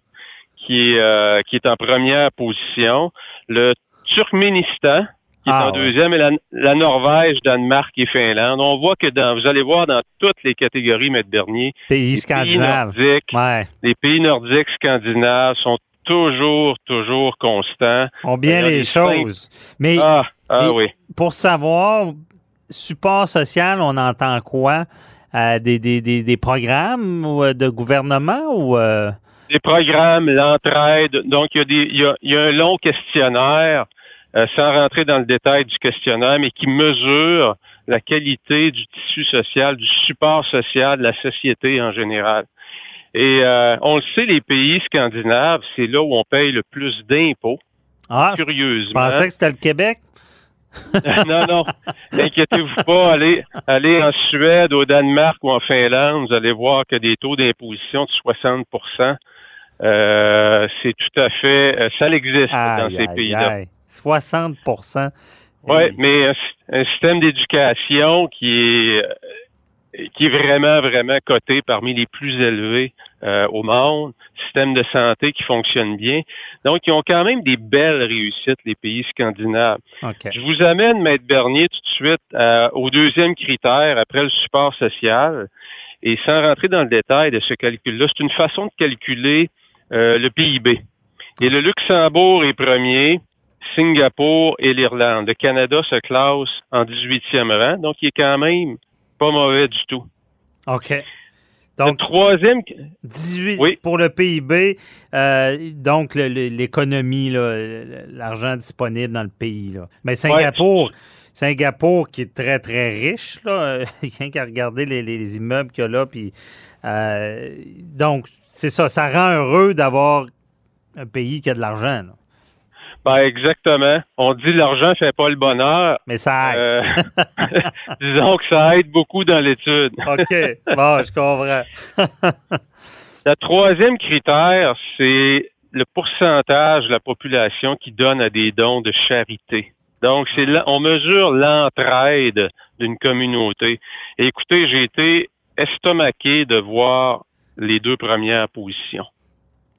qui est, euh, qui est en première position, le Turkménistan, qui est ah, en deuxième, et la, Norvège, Danemark et Finlande. On voit que dans, vous allez voir dans toutes les catégories, Maître Bernier, pays scandinaves, les pays nordiques scandinaves sont toujours, toujours constants. On bien les choses. Mais ah, ah oui. pour savoir, support social, on entend quoi? Euh, des, des, des, des, programmes euh, de gouvernement ou des programmes, l'entraide. Donc, il y, a des, il, y a, un long questionnaire, euh, sans rentrer dans le détail du questionnaire, mais qui mesure la qualité du tissu social, du support social de la société en général. Et euh, on le sait, les pays scandinaves, c'est là où on paye le plus d'impôts. Ah, curieusement. Je pensais que c'était le Québec. non, non. N'inquiétez-vous pas. Allez, allez en Suède, au Danemark ou en Finlande, vous allez voir que des taux d'imposition de 60 euh, c'est tout à fait, euh, ça existe dans ces pays-là. 60 Oui, mais un, système d'éducation qui est euh, qui est vraiment, vraiment coté parmi les plus élevés au monde, système de santé qui fonctionne bien. Donc, ils ont quand même des belles réussites, les pays scandinaves. Je vous amène, Maître Bernier, tout de suite au deuxième critère, après le support social. Et sans rentrer dans le détail de ce calcul-là, c'est une façon de calculer euh, le PIB. Et le Luxembourg est premier, Singapour et l'Irlande. Le Canada se classe en 18e rang, donc il est quand même pas mauvais du tout. OK. Donc, troisième. 18 pour le PIB, euh, donc l'économie, l'argent disponible dans le pays. Mais Singapour, Singapour qui est très, très riche, là, il y a qu'à regarder les, immeubles qu'il y a là. Puis, euh, donc, c'est ça, ça rend heureux d'avoir un pays qui a de l'argent. Ben exactement. On dit l'argent fait pas le bonheur. Mais ça aide. Euh, disons que ça aide beaucoup dans l'étude. OK. Bon, je comprends. le troisième critère, c'est le pourcentage de la population qui donne à des dons de charité. Donc, c'est on mesure l'entraide d'une communauté. écoutez, j'ai été estomaqué de voir les deux premières positions.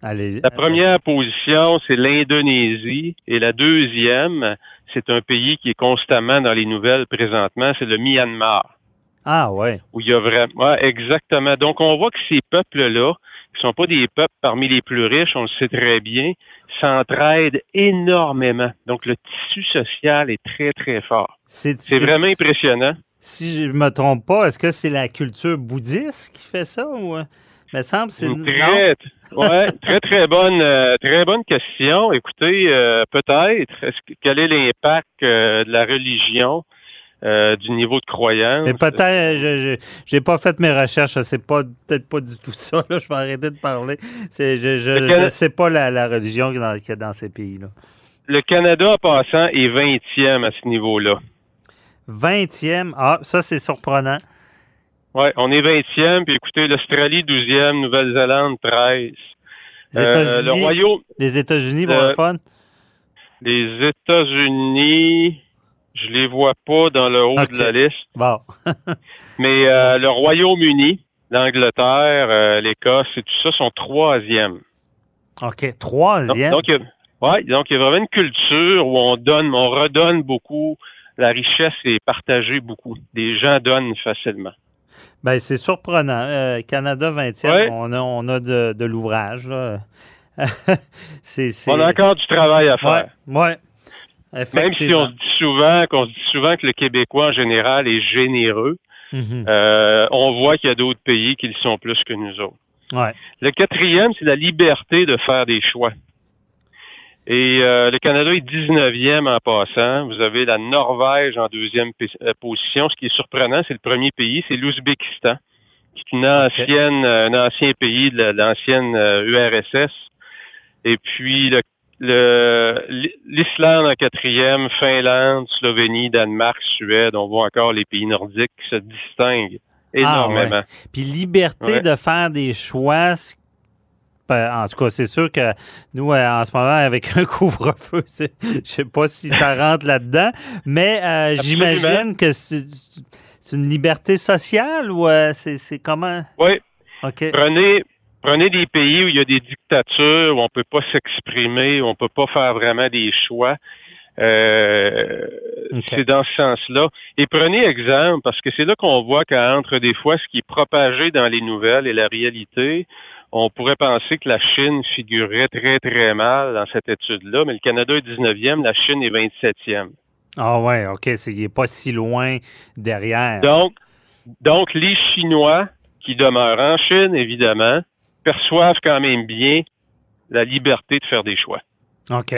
la première position, c'est l'Indonésie, et la deuxième, c'est un pays qui est constamment dans les nouvelles présentement, c'est le Myanmar. Ah ouais. Où il y a vraiment, exactement. Donc on voit que ces peuples-là, qui sont pas des peuples parmi les plus riches, on le sait très bien, s'entraident énormément. Donc le tissu social est très très fort. C'est vraiment impressionnant. Si je me trompe pas, est-ce que c'est la culture bouddhiste qui fait ça ou Mais semble c'est très, ouais, très très bonne euh, très bonne question. Écoutez, euh, peut-être quel est l'impact euh, de la religion du niveau de croyance. Mais peut-être, je j'ai pas fait mes recherches, c'est pas peut-être pas du tout ça. Là, je vais arrêter de parler. C'est, je je sais pas la, la religion qu'il y a dans ces pays-là. Le Canada, en passant, est 20e à ce niveau-là. 20e? Ah, ça, c'est surprenant. Oui, on est 20e, puis écoutez, l'Australie 12e, Nouvelle-Zélande 13. Les euh, le Royaume. Les États-Unis, pour le fun? Les États-Unis, je les vois pas dans le haut de la liste. Bon. Mais euh, le Royaume-Uni, l'Angleterre, euh, l'Écosse et tout ça sont troisième. OK, troisième. Donc, oui, donc il y a vraiment une culture où on donne, on redonne beaucoup. La richesse est partagée beaucoup. Les gens donnent facilement. Ben, c'est surprenant. Euh, Canada 20e, on a, on a de, l'ouvrage. On a encore du travail à faire. Oui. Même si on dit souvent qu'on dit souvent que le Québécois en général est généreux, mhm. euh, on voit qu'il y a d'autres pays qui le sont plus que nous autres. Ouais. Le quatrième, c'est la liberté de faire des choix. Et euh, le Canada est 19e en passant. Vous avez la Norvège en deuxième euh, position. Ce qui est surprenant, c'est le premier pays, c'est l'Ouzbékistan, qui est une ancienne, un ancien pays de l'ancienne URSS. Et puis le, l'Islande en quatrième, Finlande, Slovénie, Danemark, Suède. On voit encore les pays nordiques qui se distinguent ah, énormément. Puis liberté de faire des choix, en tout cas, c'est sûr que nous, euh, en ce moment, avec un couvre-feu, je sais pas si ça rentre là-dedans, mais euh, j'imagine que c'est une liberté sociale ou euh, c'est comment? Oui. Prenez, prenez des pays où il y a des dictatures, où on peut pas s'exprimer, où on peut pas faire vraiment des choix. C'est dans ce sens-là. Et prenez exemple, parce que c'est là qu'on voit qu'entre des fois ce qui est propagé dans les nouvelles et la réalité, on pourrait penser que la Chine figurerait très, très mal dans cette étude-là, mais le Canada est 19e, la Chine est 27e. Ah ouais, OK, il n'est pas si loin derrière. Donc, donc, les Chinois qui demeurent en Chine, évidemment, perçoivent quand même bien la liberté de faire des choix. OK.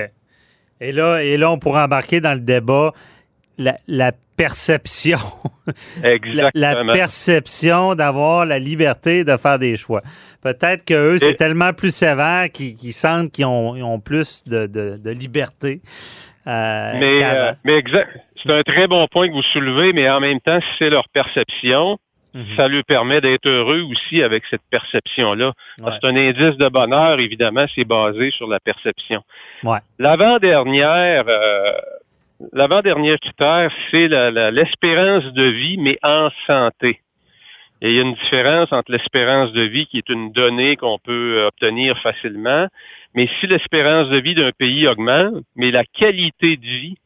Et là, et là on pourrait embarquer dans le débat la, perception. Exactement. La, perception d'avoir la liberté de faire des choix. Peut-être qu'eux, c'est tellement plus sévère qu'ils sentent qu'ils ont, plus de, liberté. Euh, mais euh, mais exact. C'est un très bon point que vous soulevez, mais en même temps, si c'est leur perception, mhm. ça lui permet d'être heureux aussi avec cette perception-là. C'est un indice de bonheur, évidemment, c'est basé sur la perception. Ouais. L'avant-dernière, euh, L'avant-dernier critère, c'est l'espérance de vie, mais en santé. Et il y a une différence entre l'espérance de vie, qui est une donnée qu'on peut obtenir facilement, mais si l'espérance de vie d'un pays augmente, mais la qualité de vie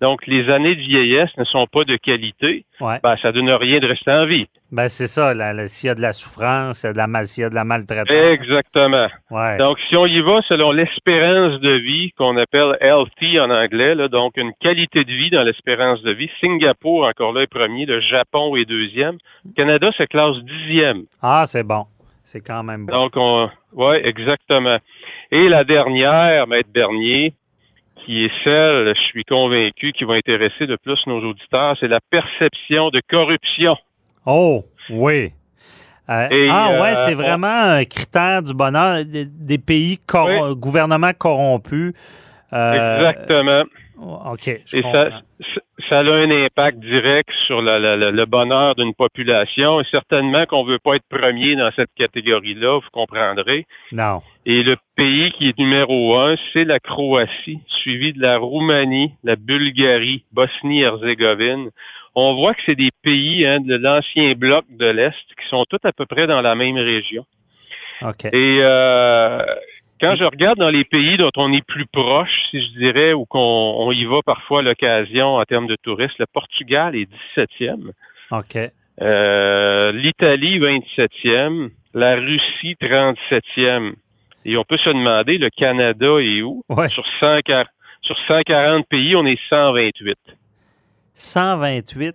donc, les années de vieillesse ne sont pas de qualité. Ouais. Ben, ça donne rien de rester en vie. Ben, c'est ça. S'il y a de la souffrance, s'il y a de la, y a de la maltraitance. Exactement. Donc, si on y va selon l'espérance de vie qu'on appelle healthy en anglais, là, donc une qualité de vie dans l'espérance de vie, Singapour, encore là, est premier, le Japon est deuxième. Le Canada se classe dixième. Ah, c'est bon. C'est quand même bon. Donc, on, oui, exactement. Et la dernière, Maître Bernier, qui est celle, je suis convaincu, qui va intéresser de plus nos auditeurs, c'est la perception de corruption. Oh, oui. Euh, ah ouais, euh, c'est vraiment un critère du bonheur des pays gouvernements corrompus. Euh, Exactement. OK. Et ça, ça, a un impact direct sur le bonheur d'une population. Et certainement qu'on ne veut pas être premier dans cette catégorie-là, vous comprendrez. Non. Et le pays qui est numéro un, c'est la Croatie, suivi de la Roumanie, la Bulgarie, Bosnie-Herzégovine. On voit que c'est des pays hein, de l'ancien bloc de l'Est qui sont tous à peu près dans la même région. OK. Et euh, quand je regarde dans les pays dont on est plus proche, si je dirais, ou qu'on y va parfois à l'occasion en termes de touristes, le Portugal est 17e. OK. Euh, L'Italie, 27e. La Russie, 37e. Et on peut se demander, le Canada est où? Sur, 140, sur 140 pays, on est 128. 128?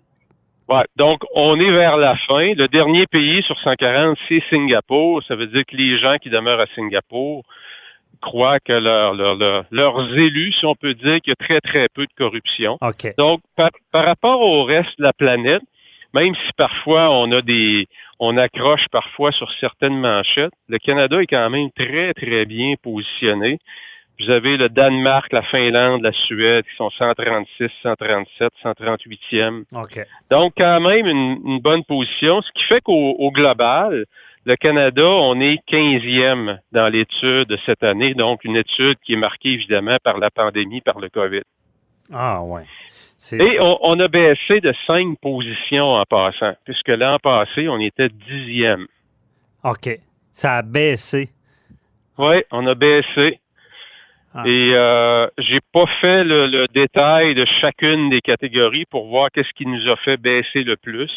Ouais, donc on est vers la fin. Le dernier pays sur 140, c'est Singapour. Ça veut dire que les gens qui demeurent à Singapour croient que leurs élus, si on peut dire, qu'il y a très, très peu de corruption. Donc, par, rapport au reste de la planète, même si parfois on a des on accroche parfois sur certaines manchettes, le Canada est quand même très, très bien positionné. Vous avez le Danemark, la Finlande, la Suède qui sont 136, 137, 138e. Donc, quand même une, bonne position, ce qui fait qu'au global, le Canada, on est 15e dans l'étude de cette année, donc une étude qui est marquée évidemment par la pandémie, par le COVID. Ah ouais. Et on, a baissé de cinq positions en passant, puisque l'an passé, on était dixième. OK. Ça a baissé. Oui, on a baissé. Ah. Et euh, j'ai pas fait le, détail de chacune des catégories pour voir qu'est-ce qui nous a fait baisser le plus.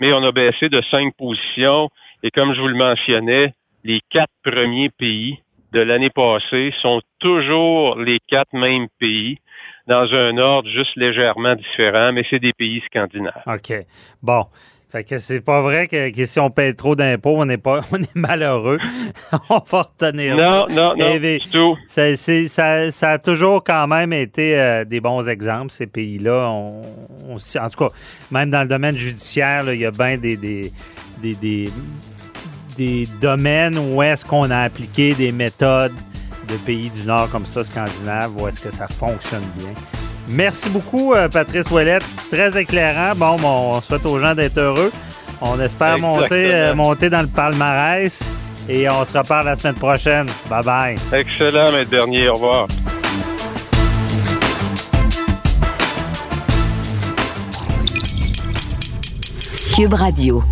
Mais on a baissé de cinq positions. Et comme je vous le mentionnais, les quatre premiers pays de l'année passée sont toujours les quatre mêmes pays dans un ordre juste légèrement différent, mais c'est des pays scandinaves. OK. Bon. Fait que c'est pas vrai que, si on paye trop d'impôts, on n'est pas on est malheureux. on va retenir. Non, non, non, du tout. Ça, ça, a toujours quand même été euh, des bons exemples, ces pays-là. On, en tout cas, même dans le domaine judiciaire, il y a bien des, des, des, des domaines où est-ce qu'on a appliqué des méthodes de pays du Nord comme ça, scandinave, où est-ce que ça fonctionne bien. Merci beaucoup, euh, Patrice Ouellette. Très éclairant. Bon, on souhaite aux gens d'être heureux. On espère monter, euh, monter dans le palmarès et on se reparle la semaine prochaine. Bye bye. Excellent, Maître Bernier. Au revoir. Cube Radio.